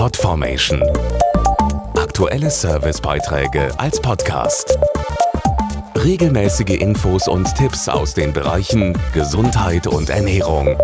Podformation. Aktuelle Servicebeiträge als Podcast. Regelmäßige Infos und Tipps aus den Bereichen Gesundheit und Ernährung.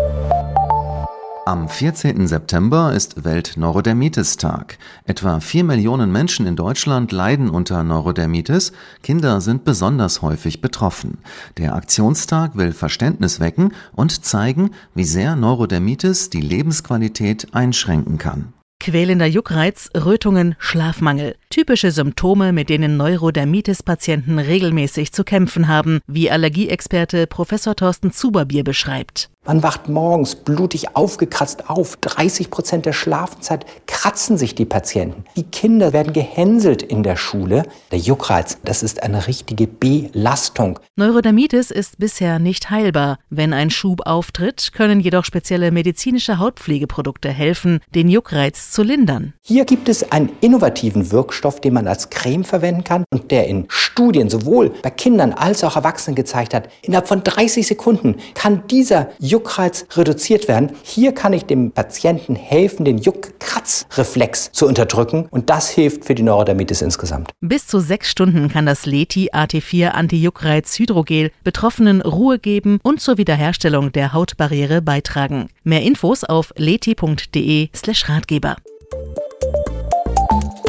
Am 14. September ist Welt-Neurodermitis-Tag. Etwa 4 Millionen Menschen in Deutschland leiden unter Neurodermitis. Kinder sind besonders häufig betroffen. Der Aktionstag will Verständnis wecken und zeigen, wie sehr Neurodermitis die Lebensqualität einschränken kann. Quälender Juckreiz, Rötungen, Schlafmangel. Typische Symptome, mit denen Neurodermitis-Patienten regelmäßig zu kämpfen haben, wie Allergieexperte Professor Thorsten Zuberbier beschreibt. Man wacht morgens blutig aufgekratzt auf. 30 Prozent der Schlafenszeit kratzen sich die Patienten. Die Kinder werden gehänselt in der Schule. Der Juckreiz, das ist eine richtige Belastung. Neurodermitis ist bisher nicht heilbar. Wenn ein Schub auftritt, können jedoch spezielle medizinische Hautpflegeprodukte helfen, den Juckreiz zu lindern. Hier gibt es einen innovativen Wirkstoff, den man als Creme verwenden kann und der in Studien sowohl bei Kindern als auch Erwachsenen gezeigt hat, innerhalb von 30 Sekunden kann dieser Juckreiz reduziert werden. Hier kann ich dem Patienten helfen, den Juckkratzreflex zu unterdrücken und das hilft für die Neurodermitis insgesamt. Bis zu sechs Stunden kann das Leti AT4 Anti-Juckreiz Hydrogel Betroffenen Ruhe geben und zur Wiederherstellung der Hautbarriere beitragen. Mehr Infos auf leti.de/ratgeber.